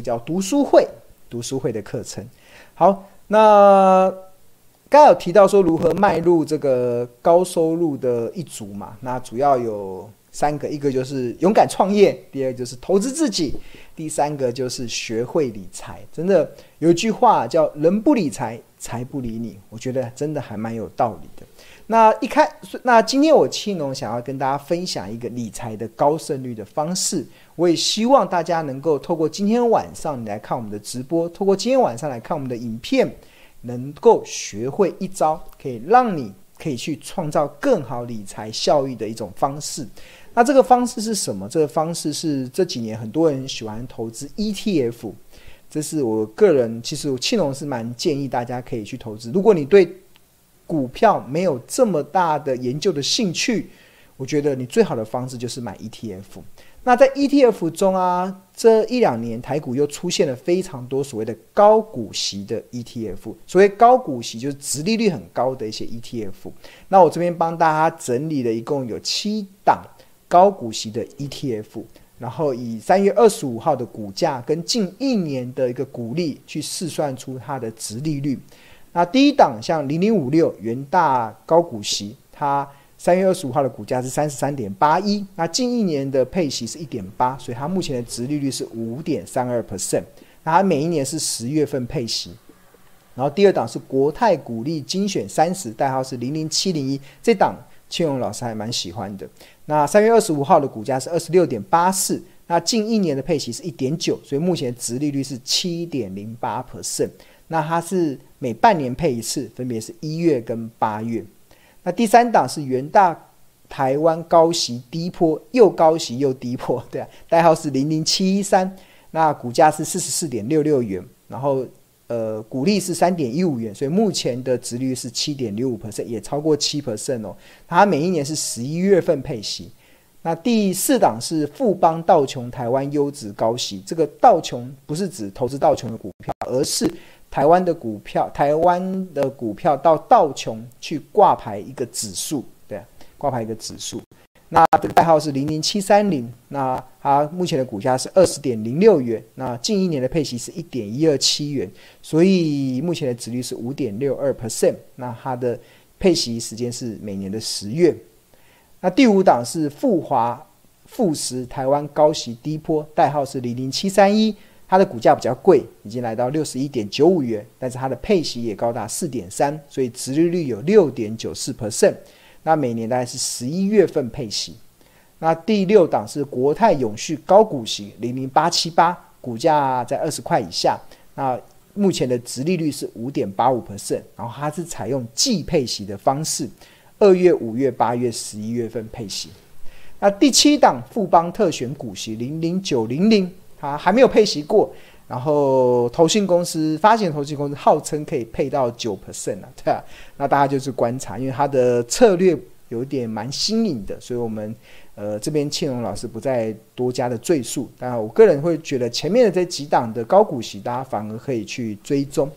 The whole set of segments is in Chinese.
叫读书会，读书会的课程。好，那刚有提到说如何迈入这个高收入的一族嘛，那主要有三个，一个就是勇敢创业，第二就是投资自己，第三个就是学会理财。真的有一句话叫“人不理财，财不理你”，我觉得真的还蛮有道理的。那一开，那今天我庆农想要跟大家分享一个理财的高胜率的方式。我也希望大家能够透过今天晚上你来看我们的直播，透过今天晚上来看我们的影片，能够学会一招，可以让你可以去创造更好理财效益的一种方式。那这个方式是什么？这个方式是这几年很多人喜欢投资 ETF，这是我个人其实我庆农是蛮建议大家可以去投资。如果你对股票没有这么大的研究的兴趣，我觉得你最好的方式就是买 ETF。那在 ETF 中啊，这一两年台股又出现了非常多所谓的高股息的 ETF。所谓高股息就是殖利率很高的一些 ETF。那我这边帮大家整理了一共有七档高股息的 ETF，然后以三月二十五号的股价跟近一年的一个股利去试算出它的殖利率。那第一档像零零五六元大高股息，它三月二十五号的股价是三十三点八一，那近一年的配息是一点八，所以它目前的殖利率是五点三二 percent。那它每一年是十月份配息。然后第二档是国泰股利精选三十，代号是零零七零一，这档庆荣老师还蛮喜欢的。那三月二十五号的股价是二十六点八四，那近一年的配息是一点九，所以目前的殖利率是七点零八 percent。那它是每半年配一次，分别是一月跟八月。那第三档是元大台湾高息低波，又高息又低波，对啊，代号是零零七一三。那股价是四十四点六六元，然后呃股利是三点一五元，所以目前的殖率是七点六五 percent，也超过七 percent 哦。它每一年是十一月份配息。那第四档是富邦道琼台湾优质高息，这个道琼不是指投资道琼的股票，而是。台湾的股票，台湾的股票到道琼去挂牌一个指数，对，挂牌一个指数。那这个代号是零零七三零，那它目前的股价是二十点零六元，那近一年的配息是一点一二七元，所以目前的殖率是五点六二 percent。那它的配息时间是每年的十月。那第五档是富华富时台湾高息低波，代号是零零七三一。它的股价比较贵，已经来到六十一点九五元，但是它的配息也高达四点三，所以殖利率有六点九四 percent。那每年大概是十一月份配息。那第六档是国泰永续高股息零零八七八，股价在二十块以下。那目前的殖利率是五点八五 percent，然后它是采用季配息的方式，二月、五月、八月、十一月份配息。那第七档富邦特选股息零零九零零。它还没有配息过，然后投信公司发行投信公司号称可以配到九 percent 啊，对啊，那大家就是观察，因为它的策略有点蛮新颖的，所以我们呃这边庆荣老师不再多加的赘述。当然，我个人会觉得前面的这几档的高股息，大家反而可以去追踪。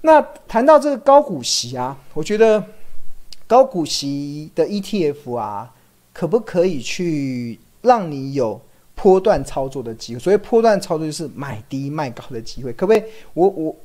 那谈到这个高股息啊，我觉得高股息的 ETF 啊，可不可以去让你有波段操作的机会，所以波段操作就是买低卖高的机会，可不可以？我我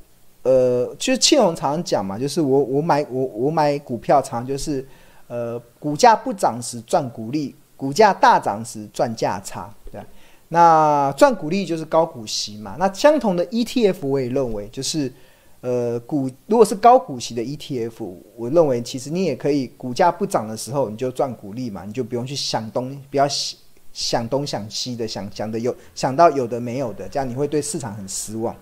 呃，其实庆荣常常讲嘛，就是我我买我我买股票，常常就是呃，股价不涨时赚股利，股价大涨时赚价差，对。那赚股利就是高股息嘛。那相同的 ETF，我也认为就是呃股如果是高股息的 ETF，我认为其实你也可以，股价不涨的时候你就赚股利嘛，你就不用去想东，不要想。东想西的，想想的有想到有的没有的，这样你会对市场很失望。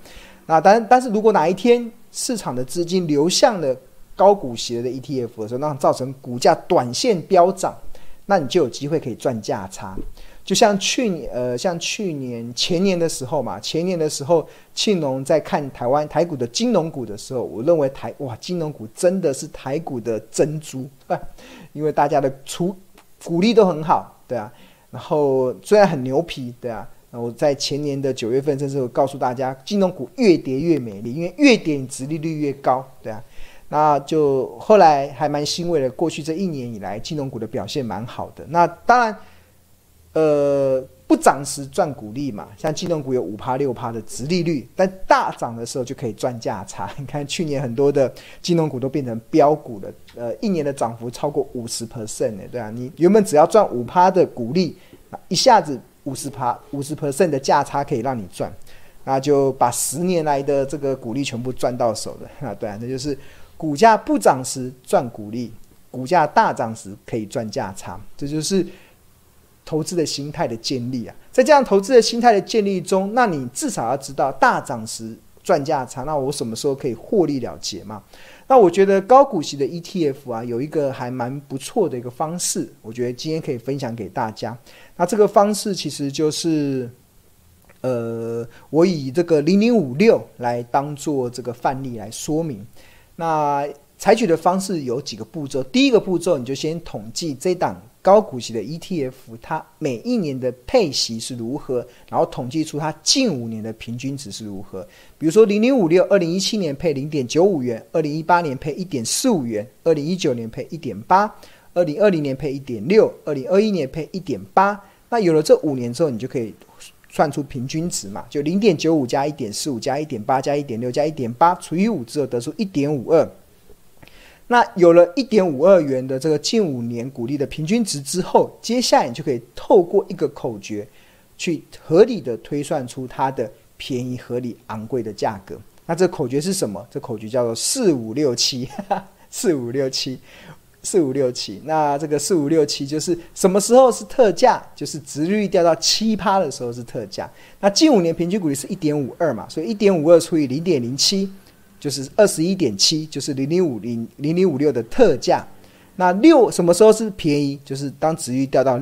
那但但是如果哪一天市场的资金流向了高股息的 ETF 的时候，那造成股价短线飙涨，那你就有机会可以赚价差。就像去年呃，像去年前年的时候嘛，前年的时候，庆农在看台湾台股的金融股的时候，我认为台哇金融股真的是台股的珍珠，因为大家的出股利都很好，对啊。然后虽然很牛皮，对啊，那我在前年的九月份，甚至我告诉大家，金融股越跌越美丽，因为越跌殖利率越高，对啊，那就后来还蛮欣慰的。过去这一年以来，金融股的表现蛮好的。那当然，呃，不涨时赚股利嘛，像金融股有五趴六趴的殖利率，但大涨的时候就可以赚价差。你看去年很多的金融股都变成飙股了，呃，一年的涨幅超过五十 percent 呢，对啊，你原本只要赚五趴的股利，一下子五十趴五十 percent 的价差可以让你赚，那就把十年来的这个股利全部赚到手了 啊，对啊，那就是股价不涨时赚股利，股价大涨时可以赚价差，这就是。投资的心态的建立啊，在这样投资的心态的建立中，那你至少要知道大涨时赚价差，那我什么时候可以获利了结嘛？那我觉得高股息的 ETF 啊，有一个还蛮不错的一个方式，我觉得今天可以分享给大家。那这个方式其实就是，呃，我以这个零零五六来当做这个范例来说明。那采取的方式有几个步骤，第一个步骤你就先统计这档。高股息的 ETF，它每一年的配息是如何？然后统计出它近五年的平均值是如何？比如说零零五六，二零一七年配零点九五元，二零一八年配一点四五元，二零一九年配一点八，二零二零年配一点六，二零二一年配一点八。那有了这五年之后，你就可以算出平均值嘛？就零点九五加一点四五加一点八加一点六加一点八除以五之后，得出一点五二。那有了一点五二元的这个近五年股利的平均值之后，接下来你就可以透过一个口诀，去合理的推算出它的便宜、合理、昂贵的价格。那这口诀是什么？这口诀叫做四五六七，四五六七，四五六七。那这个四五六七就是什么时候是特价？就是值率掉到七趴的时候是特价。那近五年平均股利是一点五二嘛，所以一点五二除以零点零七。就是二十一点七，就是零零五零零零五六的特价。那六什么时候是便宜？就是当值率掉到，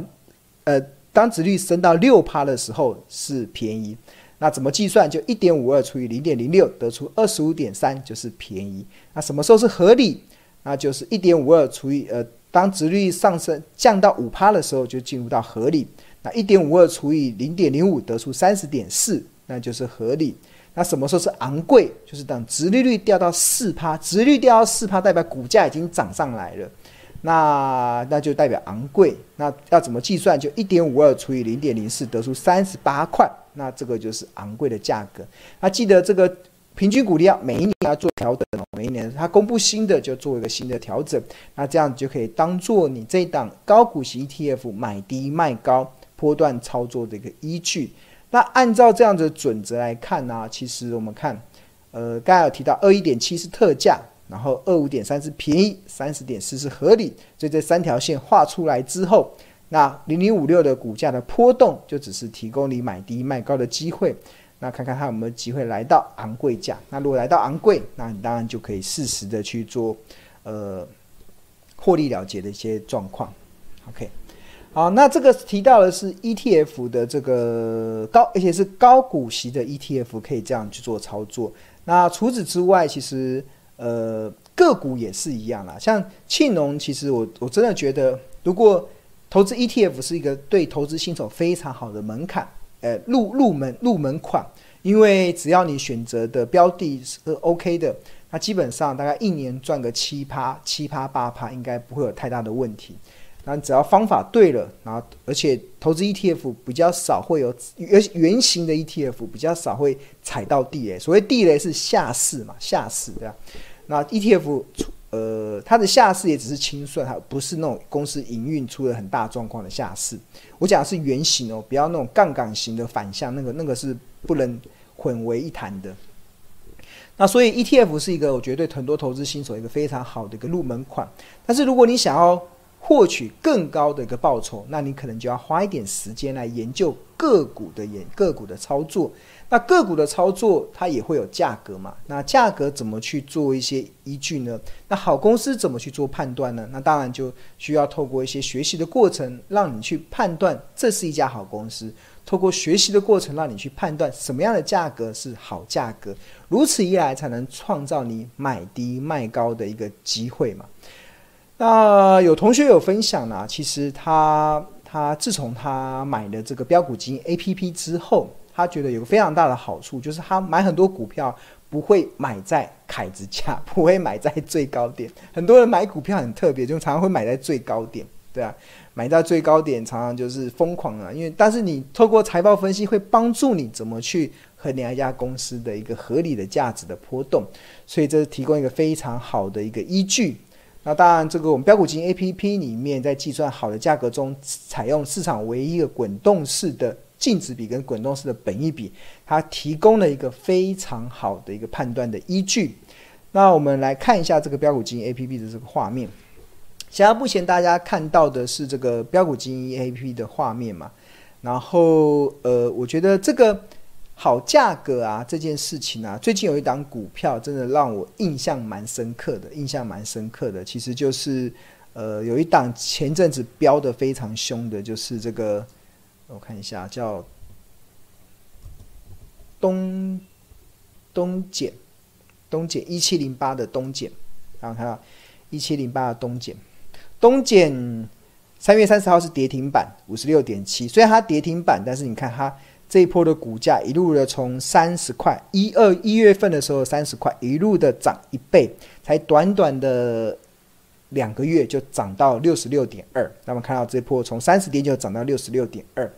呃，当值率升到六趴的时候是便宜。那怎么计算？就一点五二除以零点零六，得出二十五点三，就是便宜。那什么时候是合理？那就是一点五二除以呃，当值率上升降到五趴的时候，就进入到合理。那一点五二除以零点零五，得出三十点四，那就是合理。那什么时候是昂贵？就是等殖利率掉到四趴，殖利率掉到四趴，代表股价已经涨上来了，那那就代表昂贵。那要怎么计算？就一点五二除以零点零四，得出三十八块，那这个就是昂贵的价格。那记得这个平均股利要每一年要做调整哦，每一年它公布新的就做一个新的调整，那这样就可以当做你这档高股息 ETF 买低卖高波段操作的一个依据。那按照这样的准则来看呢、其实我们看，呃，刚才有提到二一点七是特价，然后二五点三是便宜，三十点四是合理，所以这三条线画出来之后，那零零五六的股价的波动就只是提供你买低卖高的机会。那看看它有没有机会来到昂贵价。那如果来到昂贵，那你当然就可以适时的去做，呃，获利了结的一些状况。OK。好，那这个提到的是 ETF 的这个高，而且是高股息的 ETF，可以这样去做操作。那除此之外，其实呃个股也是一样啦。像庆农，其实我我真的觉得，如果投资 ETF 是一个对投资新手非常好的门槛，呃入入门入门款，因为只要你选择的标的是 OK 的，那基本上大概一年赚个七趴、七趴八趴，应该不会有太大的问题。那只要方法对了，然后而且投资 ETF 比较少会有圆圆形的 ETF 比较少会踩到地雷。所谓地雷是下市嘛，下市对吧？那 ETF 呃，它的下市也只是清算，它不是那种公司营运出了很大状况的下市。我讲的是圆形哦，不要那种杠杆型的反向，那个那个是不能混为一谈的。那所以 ETF 是一个我觉得对很多投资新手一个非常好的一个入门款。但是如果你想要获取更高的一个报酬，那你可能就要花一点时间来研究个股的研个股的操作。那个股的操作它也会有价格嘛？那价格怎么去做一些依据呢？那好公司怎么去做判断呢？那当然就需要透过一些学习的过程，让你去判断这是一家好公司。透过学习的过程，让你去判断什么样的价格是好价格。如此一来，才能创造你买低卖高的一个机会嘛。那有同学有分享呢，其实他他自从他买了这个标股基金 APP 之后，他觉得有个非常大的好处，就是他买很多股票不会买在凯子价，不会买在最高点。很多人买股票很特别，就常常会买在最高点，对啊，买到最高点常常就是疯狂啊，因为但是你透过财报分析会帮助你怎么去衡量一家公司的一个合理的价值的波动，所以这是提供一个非常好的一个依据。那当然，这个我们标股金 APP 里面在计算好的价格中，采用市场唯一一个滚动式的净值比跟滚动式的本益比，它提供了一个非常好的一个判断的依据。那我们来看一下这个标股金 APP 的这个画面。现在目前大家看到的是这个标股金 APP 的画面嘛？然后呃，我觉得这个好价格啊这件事情啊，最近有一档股票真的让我印象蛮深刻的，印象蛮深刻的，其实就是呃有一档前阵子飙得非常凶的，就是这个我看一下叫东东碱。东碱一七零八的东碱，然后看到一七零八的东碱，东碱三月三十号是跌停板五十六点七，虽然它跌停板，但是你看它这一波的股价一路的从三十块一二一月份的时候三十块一路的涨一倍，才短短的两个月就涨到六十六点二，那么看到这波从三十点九涨到六十六点二。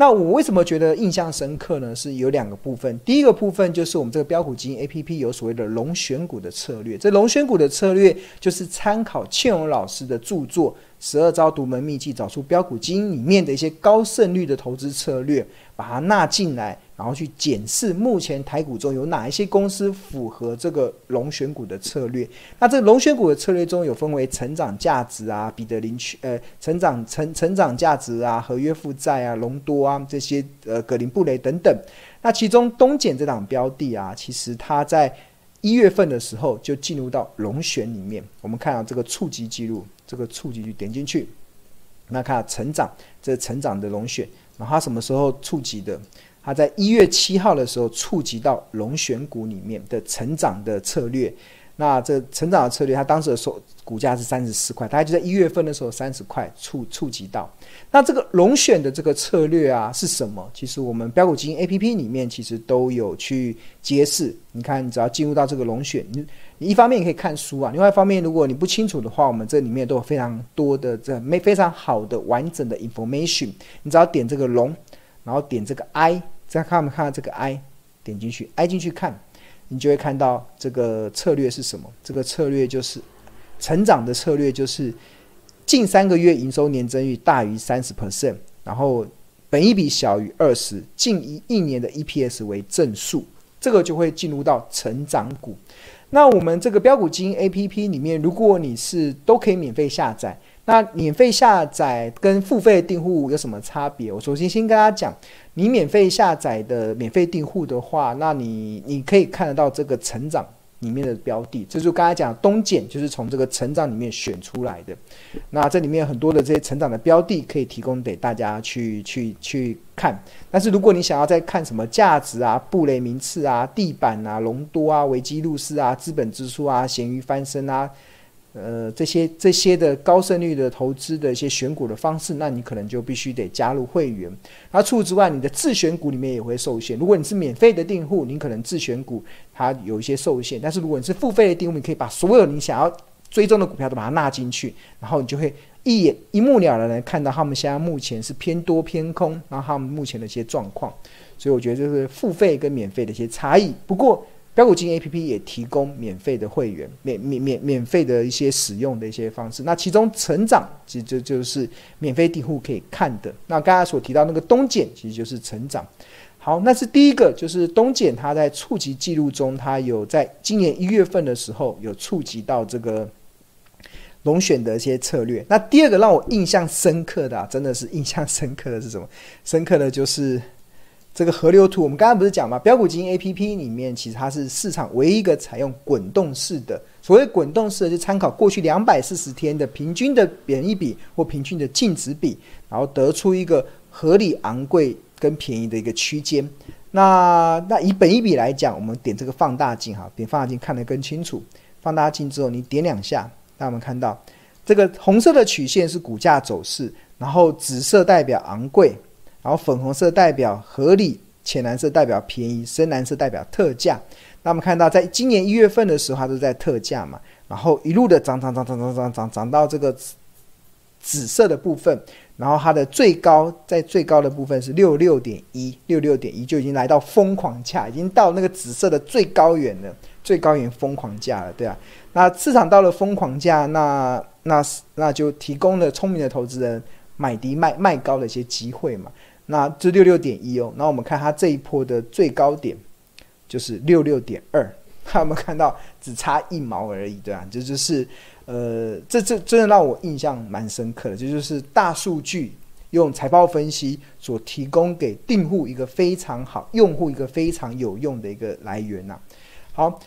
那我为什么觉得印象深刻呢？是有两个部分。第一个部分就是我们这个标股基金 APP 有所谓的龙选股的策略。这龙选股的策略就是参考倩荣老师的著作《十二招独门秘籍》，找出标股基金里面的一些高胜率的投资策略，把它纳进来。然后去检视目前台股中有哪一些公司符合这个龙选股的策略。那这个龙选股的策略中有分为成长价值啊、彼得林区呃、成长成成长价值啊、合约负债啊、隆多啊这些呃、葛林布雷等等。那其中东碱这档标的啊，其实它在一月份的时候就进入到龙选里面。我们看到这个触及记录，这个触及去点进去，那看成长这、成长的龙选，然后它什么时候触及的？它在一月七号的时候触及到龙选股里面的成长的策略，那这成长的策略，它当时的收股价是三十四块，大概就在一月份的时候三十块触触及到。那这个龙选的这个策略啊是什么？其实我们标股基金 APP 里面其实都有去揭示。你看，你只要进入到这个龙选，你你一方面可以看书啊，另外一方面如果你不清楚的话，我们这里面都有非常多的这没非常好的完整的 information。你只要点这个龙。然后点这个 I，再看我们看到这个 I，点进去，I 进去看，你就会看到这个策略是什么？这个策略就是成长的策略，就是近三个月营收年增率大于三十 percent，然后本益比小于二十，近一一年的 EPS 为正数，这个就会进入到成长股。那我们这个标股基金 APP 里面，如果你是都可以免费下载。那免费下载跟付费订户有什么差别？我首先先跟大家讲，你免费下载的免费订户的话，那你你可以看得到这个成长里面的标的，这就刚才讲东碱就是从这个成长里面选出来的。那这里面很多的这些成长的标的可以提供给大家去去去看。但是如果你想要再看什么价值啊、布雷名次啊、地板啊、隆多啊、维基路斯啊、资本支出啊、咸鱼翻身啊。呃，这些这些的高胜率的投资的一些选股的方式，那你可能就必须得加入会员。那除此之外，你的自选股里面也会受限。如果你是免费的订户，你可能自选股它有一些受限。但是如果你是付费的订户，你可以把所有你想要追踪的股票都把它纳进去，然后你就会一眼一目了然的看到他们现在目前是偏多偏空，然后他们目前的一些状况。所以我觉得这是付费跟免费的一些差异。不过，标股金 A P P 也提供免费的会员，免免免免费的一些使用的一些方式。那其中成长其实就就是免费订户可以看的。那刚才所提到那个东碱其实就是成长。好，那是第一个，就是东碱它在触及记录中，它有在今年一月份的时候有触及到这个龙选的一些策略。那第二个让我印象深刻的，啊，真的是印象深刻的是什么？深刻的就是。这个河流图，我们刚刚不是讲吗？标股基金 APP 里面，其实它是市场唯一一个采用滚动式的。所谓滚动式的，就参考过去两百四十天的平均的本益比或平均的净值比，然后得出一个合理、昂贵跟便宜的一个区间。那那以本一比来讲，我们点这个放大镜哈，点放大镜看得更清楚。放大镜之后，你点两下，那我们看到这个红色的曲线是股价走势，然后紫色代表昂贵。然后粉红色代表合理，浅蓝色代表便宜，深蓝色代表特价。那我们看到，在今年一月份的时候，它都在特价嘛，然后一路的涨涨涨涨涨涨涨涨到这个紫色的部分，然后它的最高在最高的部分是六六点一，六六点一就已经来到疯狂价，已经到那个紫色的最高点了，最高点疯狂价了，对啊。那市场到了疯狂价，那那那就提供了聪明的投资人买低卖卖高的一些机会嘛。那这六六点一哦，那我们看它这一波的最高点就是六六点二，看有没有看到只差一毛而已，对啊，这就是。呃，这这真的让我印象蛮深刻的，这就，是大数据用财报分析所提供给订户一个非常好、用户一个非常有用的一个来源呐、好，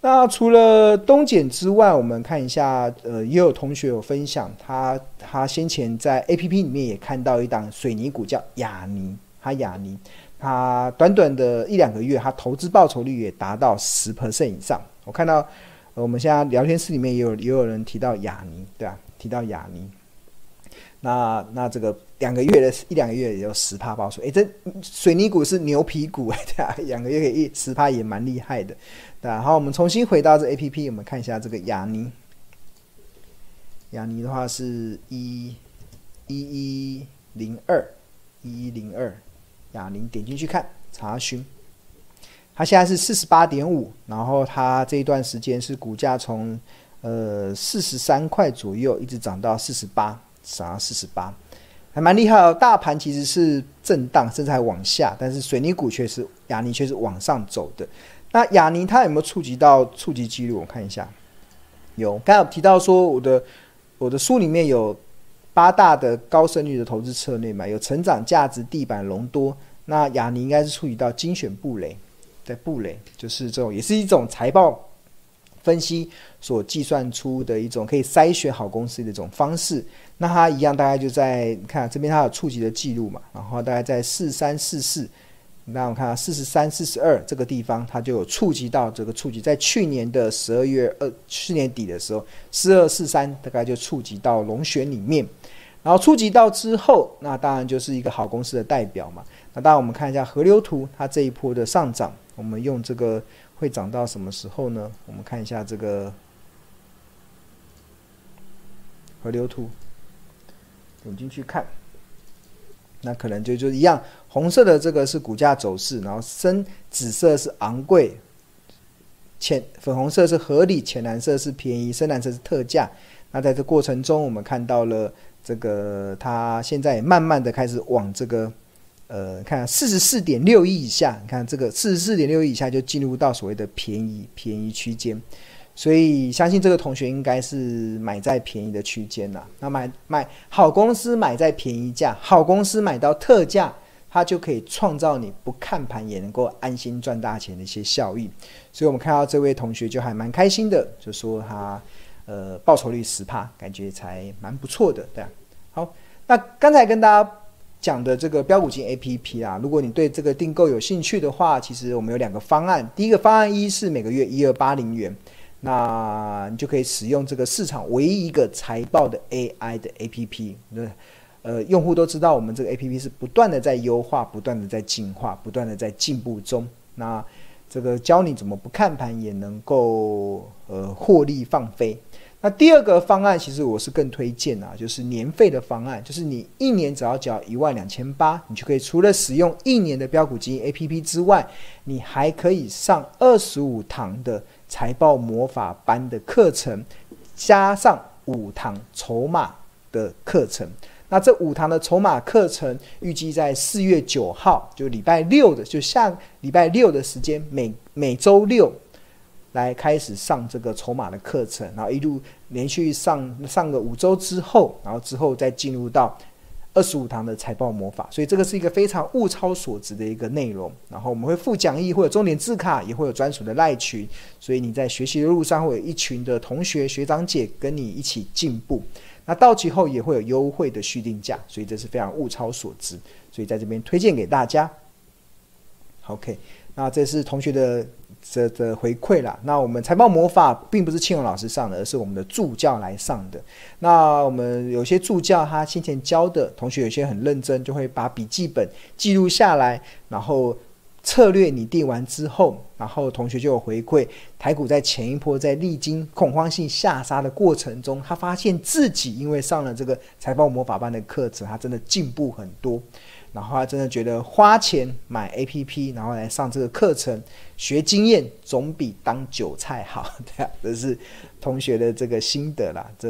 那除了东减之外，我们看一下，呃，也有同学有分享，他他先前在 APP 里面也看到一档水泥股叫亚泥，他亚泥，他短短的一两个月，他投资报酬率也达到十 percent 以上，我看到。我们现在聊天室里面也有也有人提到亚泥，对吧？提到亚泥，那那这个两个月的一两个月也有十趴报酬，哎，这水泥股是牛皮股，对啊？两个月可以一十趴也蛮厉害的，对吧？好，我们重新回到这 APP，我们看一下这个雅尼，雅尼的话是一一一零二一一零二，雅尼点进去看查询。它现在是四十八点五，然后它这一段时间是股价从呃四十三块左右一直涨到四十八，涨到四十八，还蛮厉害哦。大盘其实是震荡，甚至还往下，但是水泥股却是亚尼却是往上走的。那亚尼它有没有触及到触及记录？我看一下，有。刚才有提到说我的我的书里面有八大的高胜率的投资策略嘛，有成长、价值、地板、隆多。那亚尼应该是触及到精选布雷。在布雷，就是这种，也是一种财报分析所计算出的一种可以筛选好公司的一种方式。那它一样，大概就在你看这边，它有触及的记录嘛，然后大概在四三四四，那我们看四十三、四十二这个地方，它就有触及到这个触及，在去年的十二月二，去年底的时候，四二四三大概就触及到龙选里面，然后触及到之后，那当然就是一个好公司的代表嘛。那当然我们看一下河流图，它这一波的上涨。我们用这个会涨到什么时候呢？我们看一下这个河流图，点进去看，那可能就就一样，红色的这个是股价走势，然后深紫色是昂贵，浅粉红色是合理，浅蓝色是便宜，深蓝色是特价。那在这过程中，我们看到了这个它现在慢慢的开始往这个。呃，看四十四点六亿以下，你看这个四十四点六亿以下就进入到所谓的便宜便宜区间，所以相信这个同学应该是买在便宜的区间呐。那买买好公司买在便宜价，好公司买到特价，它就可以创造你不看盘也能够安心赚大钱的一些效益。所以我们看到这位同学就还蛮开心的，就说他呃报酬率十帕，感觉才蛮不错的，对啊。好，那刚才跟大家。讲的这个标股金 APP 啊，如果你对这个订购有兴趣的话，其实我们有两个方案。第一个方案一是每个月一二八零元，那你就可以使用这个市场唯一一个财报的 AI 的 APP。那，呃，用户都知道我们这个 APP 是不断的在优化，不断的在进化，不断的在进步中。那这个教你怎么不看盘也能够呃获利放飞。那第二个方案，其实我是更推荐啊，就是年费的方案，就是你一年只要缴一万两千八，你就可以除了使用一年的标股基金 APP 之外，你还可以上二十五堂的财报魔法班的课程，加上五堂筹码的课程。那这五堂的筹码课程预计在四月九号，就礼拜六的，就下礼拜六的时间，每每周六。来开始上这个筹码的课程，然后一路连续上上个五周之后，然后之后再进入到二十五堂的财报魔法，所以这个是一个非常物超所值的一个内容。然后我们会附讲义，会有重点字卡，也会有专属的赖群，所以你在学习的路上会有一群的同学学长姐跟你一起进步。那到期后也会有优惠的续订价，所以这是非常物超所值，所以在这边推荐给大家。OK，那这是同学的。这的回馈啦，那我们财报魔法并不是庆荣老师上的，而是我们的助教来上的。那我们有些助教他先前教的同学，有些很认真，就会把笔记本记录下来，然后策略拟定完之后，然后同学就有回馈，台股在前一波在历经恐慌性下杀的过程中，他发现自己因为上了这个财报魔法班的课程，他真的进步很多。然后他真的觉得花钱买 APP，然后来上这个课程学经验，总比当韭菜好。对啊，这是同学的这个心得啦。这。